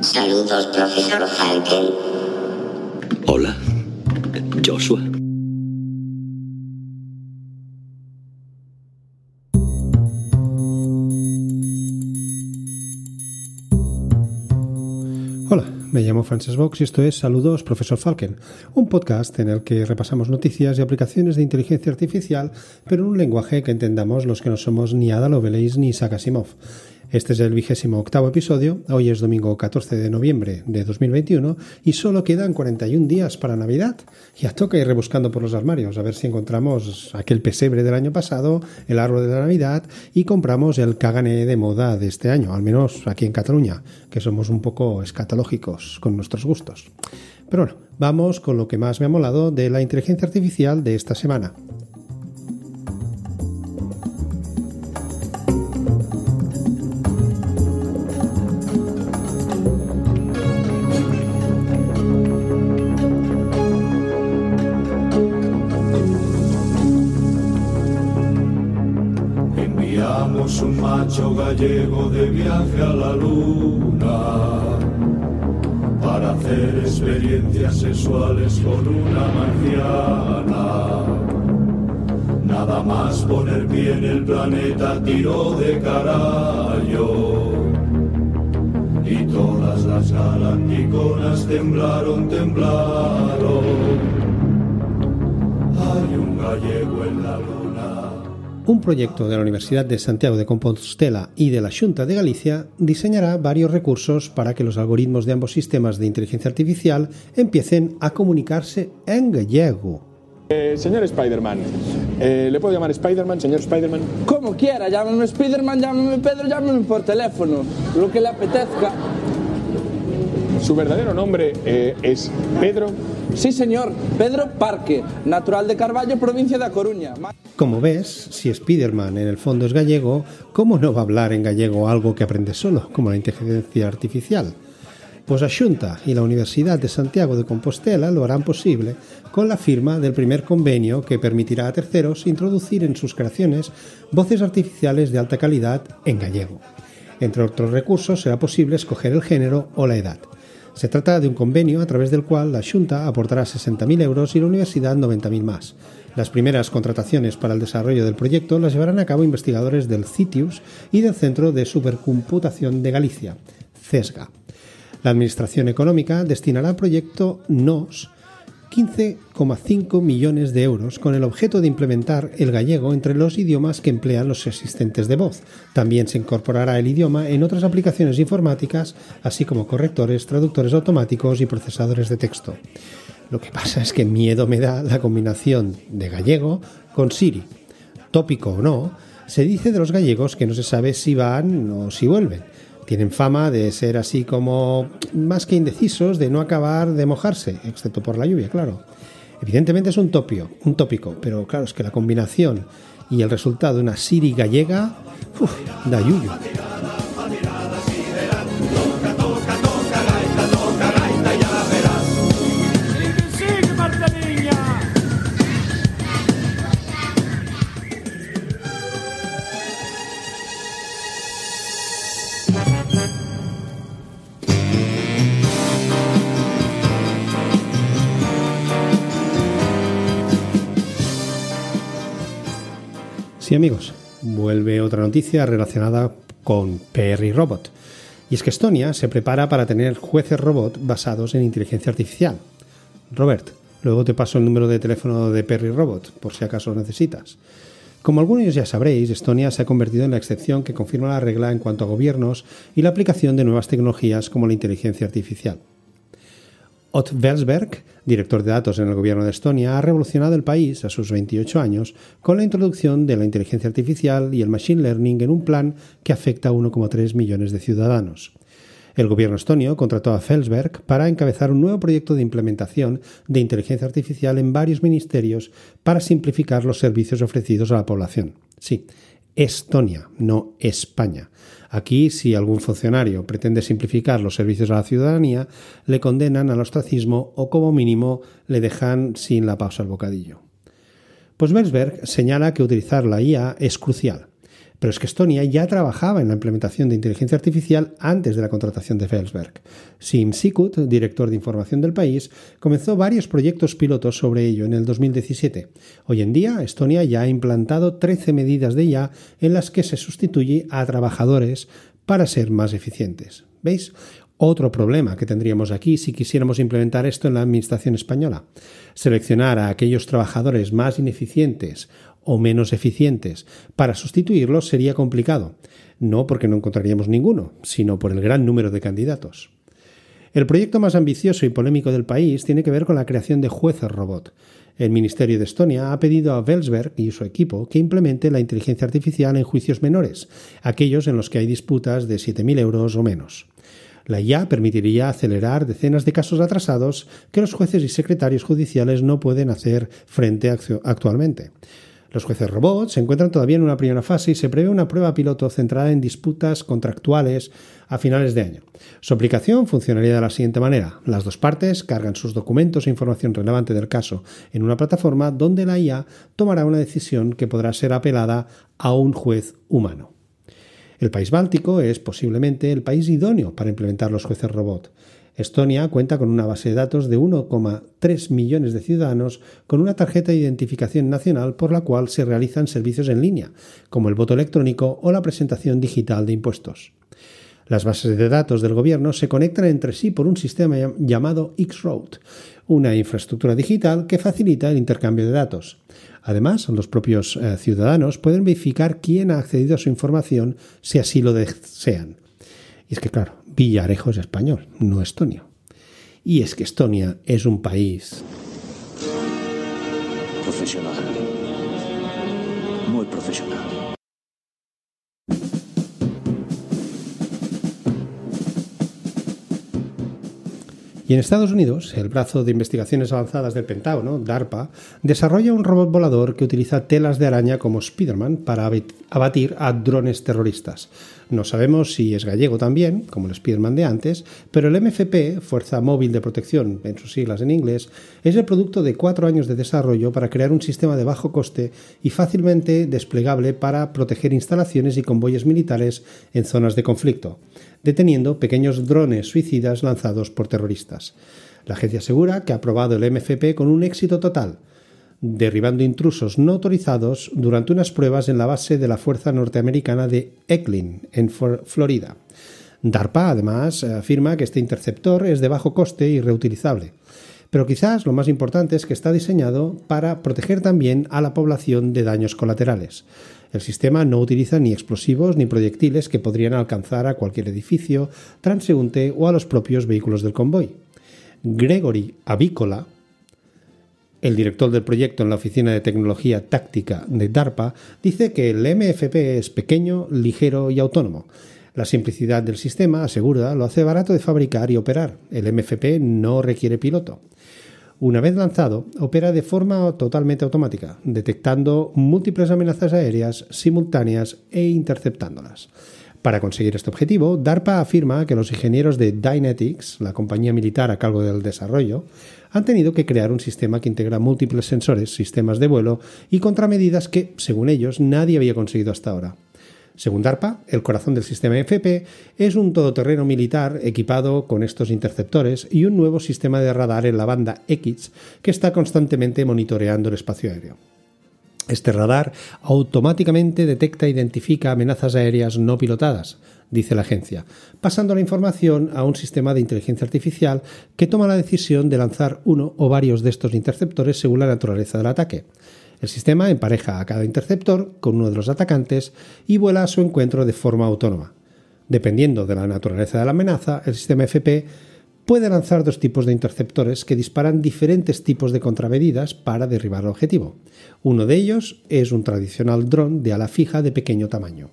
Saludos, profesor Falken. Hola, Joshua. Hola, me llamo Frances Vox y esto es Saludos, profesor Falken, un podcast en el que repasamos noticias y aplicaciones de inteligencia artificial, pero en un lenguaje que entendamos los que no somos ni Ada Lovelace ni Isaac Asimov. Este es el vigésimo octavo episodio, hoy es domingo 14 de noviembre de 2021 y solo quedan 41 días para Navidad. Ya toca ir rebuscando por los armarios a ver si encontramos aquel pesebre del año pasado, el árbol de la Navidad y compramos el cagané de moda de este año, al menos aquí en Cataluña, que somos un poco escatológicos con nuestros gustos. Pero bueno, vamos con lo que más me ha molado de la inteligencia artificial de esta semana. Gallego de viaje a la luna para hacer experiencias sexuales con una marciana. Nada más poner pie en el planeta tiró de carallo. Y todas las galanticonas temblaron, temblaron. Hay un gallego en la luna. Un proyecto de la Universidad de Santiago de Compostela y de la Junta de Galicia diseñará varios recursos para que los algoritmos de ambos sistemas de inteligencia artificial empiecen a comunicarse en gallego. Eh, señor Spider-Man, eh, ¿le puedo llamar Spider-Man, señor Spider-Man? Como quiera, llámame Spiderman, llámame Pedro, llámame por teléfono, lo que le apetezca. Su verdadero nombre eh, es Pedro. Sí, señor, Pedro Parque, natural de Carballo, provincia de A Coruña. Como ves, si Spiderman en el fondo es gallego, ¿cómo no va a hablar en gallego algo que aprende solo, como la inteligencia artificial? Pues a Xunta y la Universidad de Santiago de Compostela lo harán posible con la firma del primer convenio que permitirá a terceros introducir en sus creaciones voces artificiales de alta calidad en gallego. Entre otros recursos será posible escoger el género o la edad. Se trata de un convenio a través del cual la Junta aportará 60.000 euros y la universidad 90.000 más. Las primeras contrataciones para el desarrollo del proyecto las llevarán a cabo investigadores del CITIUS y del Centro de Supercomputación de Galicia, CESGA. La Administración Económica destinará al proyecto NOS 15,5 millones de euros con el objeto de implementar el gallego entre los idiomas que emplean los asistentes de voz. También se incorporará el idioma en otras aplicaciones informáticas, así como correctores, traductores automáticos y procesadores de texto. Lo que pasa es que miedo me da la combinación de gallego con Siri. Tópico o no, se dice de los gallegos que no se sabe si van o si vuelven. Tienen fama de ser así como más que indecisos, de no acabar de mojarse, excepto por la lluvia, claro. Evidentemente es un topio, un tópico, pero claro, es que la combinación y el resultado de una Siri gallega, da yuyu. Sí, amigos, vuelve otra noticia relacionada con Perry Robot. Y es que Estonia se prepara para tener jueces robot basados en inteligencia artificial. Robert, luego te paso el número de teléfono de Perry Robot, por si acaso lo necesitas. Como algunos ya sabréis, Estonia se ha convertido en la excepción que confirma la regla en cuanto a gobiernos y la aplicación de nuevas tecnologías como la inteligencia artificial. Ott Welsberg, director de datos en el gobierno de Estonia, ha revolucionado el país a sus 28 años con la introducción de la inteligencia artificial y el machine learning en un plan que afecta a 1,3 millones de ciudadanos. El gobierno estonio contrató a Felsberg para encabezar un nuevo proyecto de implementación de inteligencia artificial en varios ministerios para simplificar los servicios ofrecidos a la población. Sí, Estonia, no España. Aquí, si algún funcionario pretende simplificar los servicios a la ciudadanía, le condenan al ostracismo o como mínimo le dejan sin la pausa al bocadillo. Pues Mersberg señala que utilizar la IA es crucial, Pero es que Estonia ya trabajaba en la implementación de inteligencia artificial antes de la contratación de Felsberg. Sim Sikut, director de información del país, comenzó varios proyectos pilotos sobre ello en el 2017. Hoy en día, Estonia ya ha implantado 13 medidas de IA en las que se sustituye a trabajadores para ser más eficientes. ¿Veis? Otro problema que tendríamos aquí si quisiéramos implementar esto en la Administración española. Seleccionar a aquellos trabajadores más ineficientes o menos eficientes para sustituirlos sería complicado, no porque no encontraríamos ninguno, sino por el gran número de candidatos. El proyecto más ambicioso y polémico del país tiene que ver con la creación de jueces robot. El Ministerio de Estonia ha pedido a Welsberg y su equipo que implemente la inteligencia artificial en juicios menores, aquellos en los que hay disputas de 7.000 euros o menos. La IA permitiría acelerar decenas de casos atrasados que los jueces y secretarios judiciales no pueden hacer frente actualmente. Los jueces robots se encuentran todavía en una primera fase y se prevé una prueba piloto centrada en disputas contractuales a finales de año. Su aplicación funcionaría de la siguiente manera. Las dos partes cargan sus documentos e información relevante del caso en una plataforma donde la IA tomará una decisión que podrá ser apelada a un juez humano. El país báltico es posiblemente el país idóneo para implementar los jueces robot. Estonia cuenta con una base de datos de 1,3 millones de ciudadanos con una tarjeta de identificación nacional por la cual se realizan servicios en línea, como el voto electrónico o la presentación digital de impuestos. Las bases de datos del gobierno se conectan entre sí por un sistema llamado X-Road, una infraestructura digital que facilita el intercambio de datos. Además, los propios eh, ciudadanos pueden verificar quién ha accedido a su información si así lo desean. Y es que, claro, Villarejo es español, no estonio. Y es que Estonia es un país profesional. Muy profesional. Y en Estados Unidos, el brazo de investigaciones avanzadas del Pentágono, DARPA, desarrolla un robot volador que utiliza telas de araña como Spiderman para abatir a drones terroristas. No sabemos si es gallego también, como el Spiderman de antes, pero el MFP, Fuerza Móvil de Protección, en sus siglas en inglés, es el producto de cuatro años de desarrollo para crear un sistema de bajo coste y fácilmente desplegable para proteger instalaciones y convoyes militares en zonas de conflicto deteniendo pequeños drones suicidas lanzados por terroristas. La agencia asegura que ha probado el MFP con un éxito total, derribando intrusos no autorizados durante unas pruebas en la base de la Fuerza Norteamericana de Eklin, en Florida. DARPA, además, afirma que este interceptor es de bajo coste y reutilizable. Pero quizás lo más importante es que está diseñado para proteger también a la población de daños colaterales. El sistema no utiliza ni explosivos ni proyectiles que podrían alcanzar a cualquier edificio, transeúnte o a los propios vehículos del convoy. Gregory Avícola, el director del proyecto en la Oficina de Tecnología Táctica de DARPA, dice que el MFP es pequeño, ligero y autónomo. La simplicidad del sistema, asegura, lo hace barato de fabricar y operar. El MFP no requiere piloto. Una vez lanzado, opera de forma totalmente automática, detectando múltiples amenazas aéreas simultáneas e interceptándolas. Para conseguir este objetivo, DARPA afirma que los ingenieros de Dynetics, la compañía militar a cargo del desarrollo, han tenido que crear un sistema que integra múltiples sensores, sistemas de vuelo y contramedidas que, según ellos, nadie había conseguido hasta ahora. Según DARPA, el corazón del sistema FP es un todoterreno militar equipado con estos interceptores y un nuevo sistema de radar en la banda X que está constantemente monitoreando el espacio aéreo. Este radar automáticamente detecta e identifica amenazas aéreas no pilotadas, dice la agencia, pasando la información a un sistema de inteligencia artificial que toma la decisión de lanzar uno o varios de estos interceptores según la naturaleza del ataque. El sistema empareja a cada interceptor con uno de los atacantes y vuela a su encuentro de forma autónoma. Dependiendo de la naturaleza de la amenaza, el sistema FP puede lanzar dos tipos de interceptores que disparan diferentes tipos de contramedidas para derribar el objetivo. Uno de ellos es un tradicional dron de ala fija de pequeño tamaño.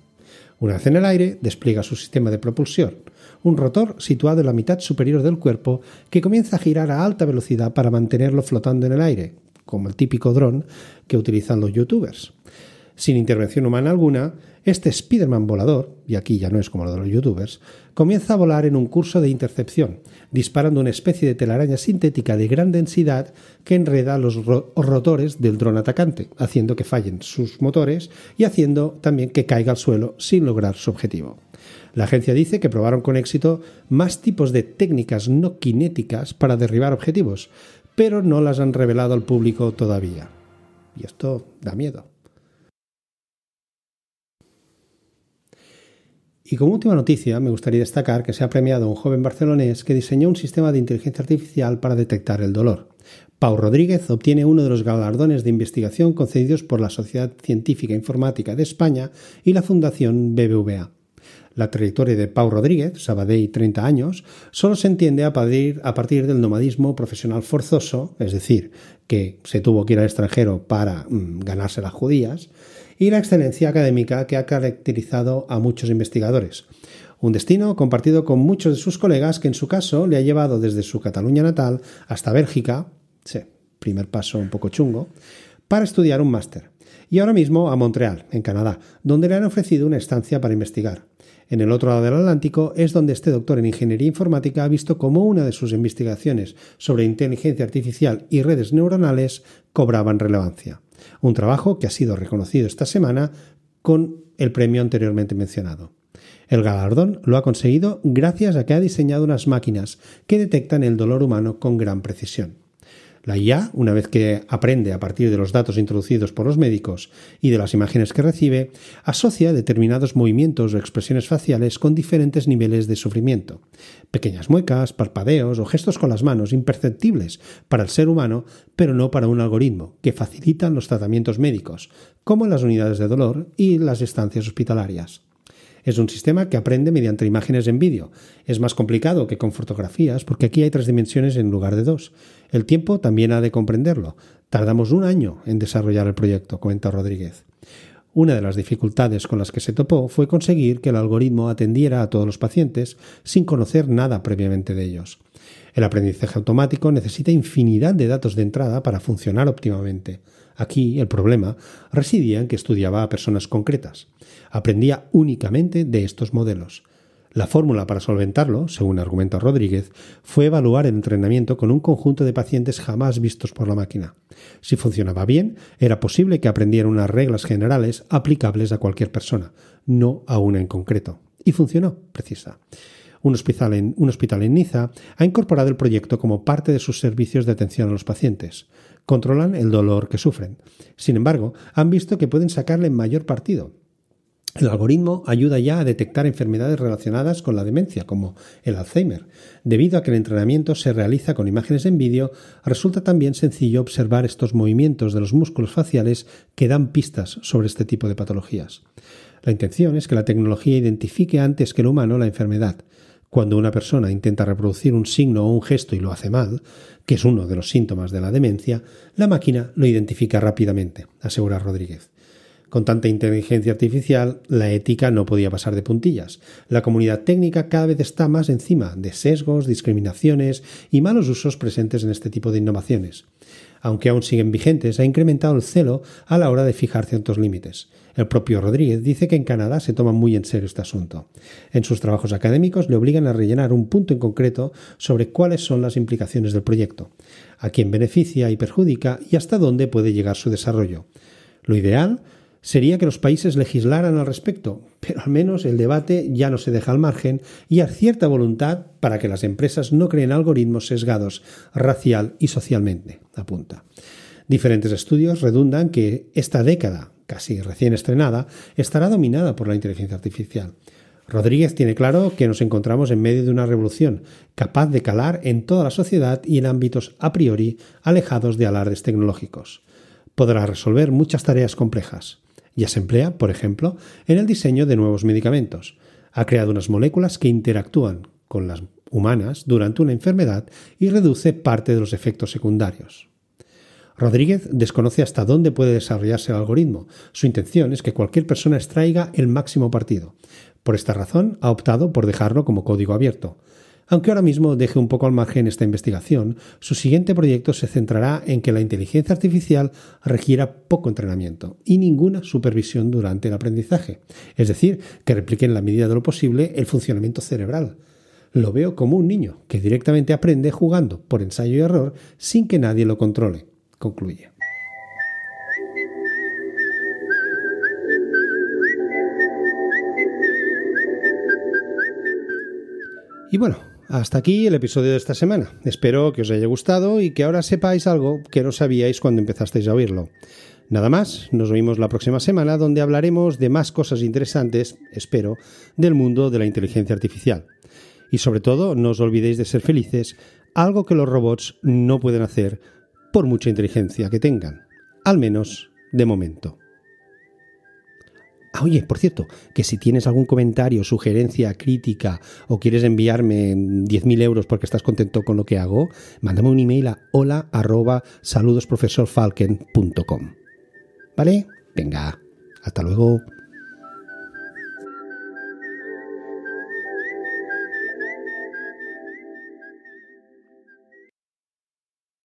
Una vez en el aire, despliega su sistema de propulsión, un rotor situado en la mitad superior del cuerpo que comienza a girar a alta velocidad para mantenerlo flotando en el aire, como el típico dron que utilizan los youtubers. Sin intervención humana alguna, este Spiderman volador, y aquí ya no es como lo de los youtubers, comienza a volar en un curso de intercepción, disparando una especie de telaraña sintética de gran densidad que enreda los ro rotores del dron atacante, haciendo que fallen sus motores y haciendo también que caiga al suelo sin lograr su objetivo. La agencia dice que probaron con éxito más tipos de técnicas no cinéticas para derribar objetivos, pero no las han revelado al público todavía. Y esto da miedo. Y como última noticia, me gustaría destacar que se ha premiado a un joven barcelonés que diseñó un sistema de inteligencia artificial para detectar el dolor. Pau Rodríguez obtiene uno de los galardones de investigación concedidos por la Sociedad Científica Informática de España y la Fundación BBVA. La trayectoria de Pau Rodríguez, Sabadell 30 años, solo se entiende a partir, del nomadismo profesional forzoso, es decir, que se tuvo que ir al extranjero para mm, ganarse las judías, y la excelencia académica que ha caracterizado a muchos investigadores. Un destino compartido con muchos de sus colegas que en su caso le ha llevado desde su Cataluña natal hasta Bélgica, sí, primer paso un poco chungo, para estudiar un máster. Y ahora mismo a Montreal, en Canadá, donde le han ofrecido una estancia para investigar. En el otro lado del Atlántico es donde este doctor en ingeniería informática ha visto cómo una de sus investigaciones sobre inteligencia artificial y redes neuronales cobraban relevancia un trabajo que ha sido reconocido esta semana con el premio anteriormente mencionado. El galardón lo ha conseguido gracias a que ha diseñado unas máquinas que detectan el dolor humano con gran precisión. La IA, una vez que aprende a partir de los datos introducidos por los médicos y de las imágenes que recibe, asocia determinados movimientos o expresiones faciales con diferentes niveles de sufrimiento. Pequeñas muecas, parpadeos o gestos con las manos imperceptibles para el ser humano, pero no para un algoritmo, que facilitan los tratamientos médicos, como en las unidades de dolor y las estancias hospitalarias. Es un sistema que aprende mediante imágenes en vídeo. Es más complicado que con fotografías porque aquí hay tres dimensiones en lugar de dos. El tiempo también ha de comprenderlo. Tardamos un año en desarrollar el proyecto, comenta Rodríguez. Una de las dificultades con las que se topó fue conseguir que el algoritmo atendiera a todos los pacientes sin conocer nada previamente de ellos. El aprendizaje automático necesita infinidad de datos de entrada para funcionar óptimamente. Aquí el problema residía en que estudiaba a personas concretas. Aprendía únicamente de estos modelos. La fórmula para solventarlo, según argumenta Rodríguez, fue evaluar el entrenamiento con un conjunto de pacientes jamás vistos por la máquina. Si funcionaba bien, era posible que aprendiera unas reglas generales aplicables a cualquier persona, no a una en concreto. Y funcionó, precisa. Un hospital, en, un hospital en Niza ha incorporado el proyecto como parte de sus servicios de atención a los pacientes controlan el dolor que sufren. Sin embargo, han visto que pueden sacarle mayor partido. El algoritmo ayuda ya a detectar enfermedades relacionadas con la demencia, como el Alzheimer. Debido a que el entrenamiento se realiza con imágenes en vídeo, resulta también sencillo observar estos movimientos de los músculos faciales que dan pistas sobre este tipo de patologías. La intención es que la tecnología identifique antes que el humano la enfermedad, cuando una persona intenta reproducir un signo o un gesto y lo hace mal, que es uno de los síntomas de la demencia, la máquina lo identifica rápidamente, asegura Rodríguez. Con tanta inteligencia artificial, la ética no podía pasar de puntillas. La comunidad técnica cada vez está más encima de sesgos, discriminaciones y malos usos presentes en este tipo de innovaciones. Aunque aún siguen vigentes, ha incrementado el celo a la hora de fijar ciertos límites. El propio Rodríguez dice que en Canadá se toma muy en serio este asunto. En sus trabajos académicos le obligan a rellenar un punto en concreto sobre cuáles son las implicaciones del proyecto, a quién beneficia y perjudica y hasta dónde puede llegar su desarrollo. Lo ideal sería que los países legislaran al respecto, pero al menos el debate ya no se deja al margen y hay cierta voluntad para que las empresas no creen algoritmos sesgados racial y socialmente, apunta. Diferentes estudios redundan que esta década, casi recién estrenada, estará dominada por la inteligencia artificial. Rodríguez tiene claro que nos encontramos en medio de una revolución capaz de calar en toda la sociedad y en ámbitos a priori alejados de alardes tecnológicos. Podrá resolver muchas tareas complejas. Ya se emplea, por ejemplo, en el diseño de nuevos medicamentos. Ha creado unas moléculas que interactúan con las humanas durante una enfermedad y reduce parte de los efectos secundarios. Rodríguez desconoce hasta dónde puede desarrollarse el algoritmo. Su intención es que cualquier persona extraiga el máximo partido. Por esta razón, ha optado por dejarlo como código abierto. Aunque ahora mismo deje un poco al margen esta investigación, su siguiente proyecto se centrará en que la inteligencia artificial requiera poco entrenamiento y ninguna supervisión durante el aprendizaje, es decir, que replique en la medida de lo posible el funcionamiento cerebral. Lo veo como un niño que directamente aprende jugando por ensayo y error sin que nadie lo controle, concluye. Y bueno, hasta aquí el episodio de esta semana. Espero que os haya gustado y que ahora sepáis algo que no sabíais cuando empezasteis a oírlo. Nada más, nos oímos la próxima semana donde hablaremos de más cosas interesantes, espero, del mundo de la inteligencia artificial. Y sobre todo, no os olvidéis de ser felices, algo que los robots no pueden hacer por mucha inteligencia que tengan, al menos de momento. Ah, oye, por cierto, que si tienes algún comentario, sugerencia, crítica o quieres enviarme 10.000 euros porque estás contento con lo que hago, mándame un email a hola arroba saludosprofesorfalken.com. ¿Vale? Venga, hasta luego.